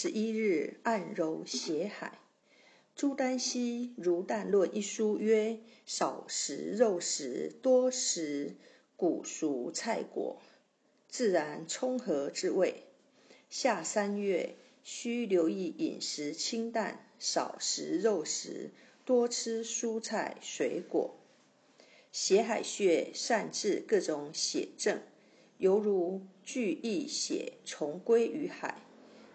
十一日，按揉血海。朱丹溪《如淡论》一书曰：少食肉食，多食谷熟菜果，自然充和之味。夏三月，需留意饮食清淡，少食肉食，多吃蔬菜水果。血海穴善治各种血症，犹如聚溢血重归于海。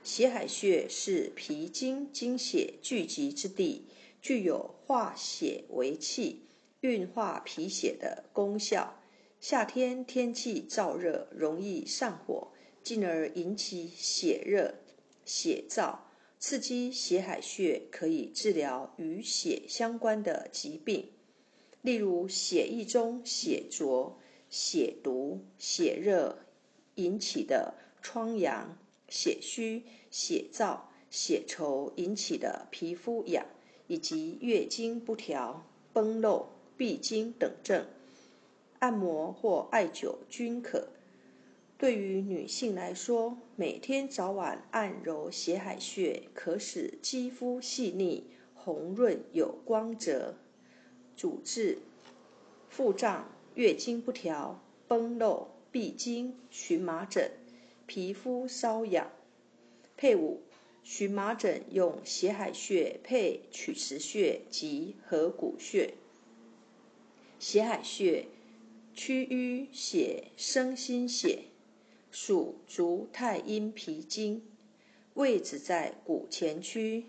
血海穴是脾经精血聚集之地，具有化血为气、运化脾血的功效。夏天天气燥热，容易上火，进而引起血热、血燥，刺激血海穴，可以治疗与血相关的疾病，例如血液中血浊、血毒、血热引起的疮疡。血虚、血燥、血稠引起的皮肤痒，以及月经不调、崩漏、闭经等症，按摩或艾灸均可。对于女性来说，每天早晚按揉血海穴，可使肌肤细腻、红润有光泽。主治腹胀、月经不调、崩漏、闭经、荨麻疹。皮肤瘙痒，配伍荨麻疹用血海穴配曲池穴及合谷穴。血海穴区淤血生心血，属足太阴脾经，位置在骨前区，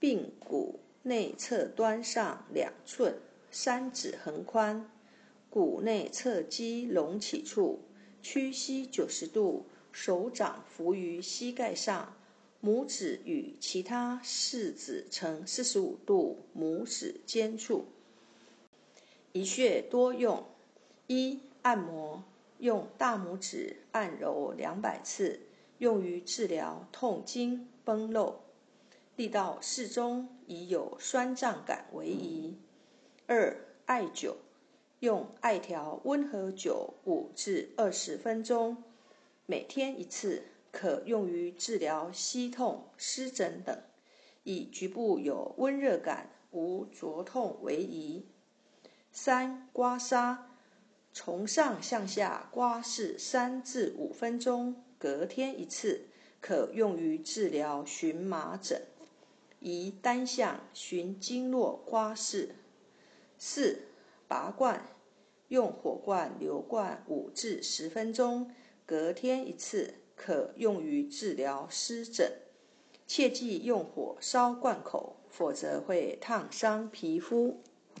髌骨内侧端上两寸，三指横宽，骨内侧肌隆起处，屈膝九十度。手掌扶于膝盖上，拇指与其他四指呈四十五度，拇指尖处。一穴多用：一、按摩，用大拇指按揉两百次，用于治疗痛经、崩漏，力道适中，以有酸胀感为宜。二、艾灸，用艾条温和灸五至二十分钟。每天一次，可用于治疗膝痛、湿疹等，以局部有温热感、无灼痛为宜。三、刮痧，从上向下刮拭三至五分钟，隔天一次，可用于治疗荨麻疹，宜单向循经络刮拭。四、拔罐，用火罐流罐五至十分钟。隔天一次，可用于治疗湿疹。切忌用火烧罐口，否则会烫伤皮肤。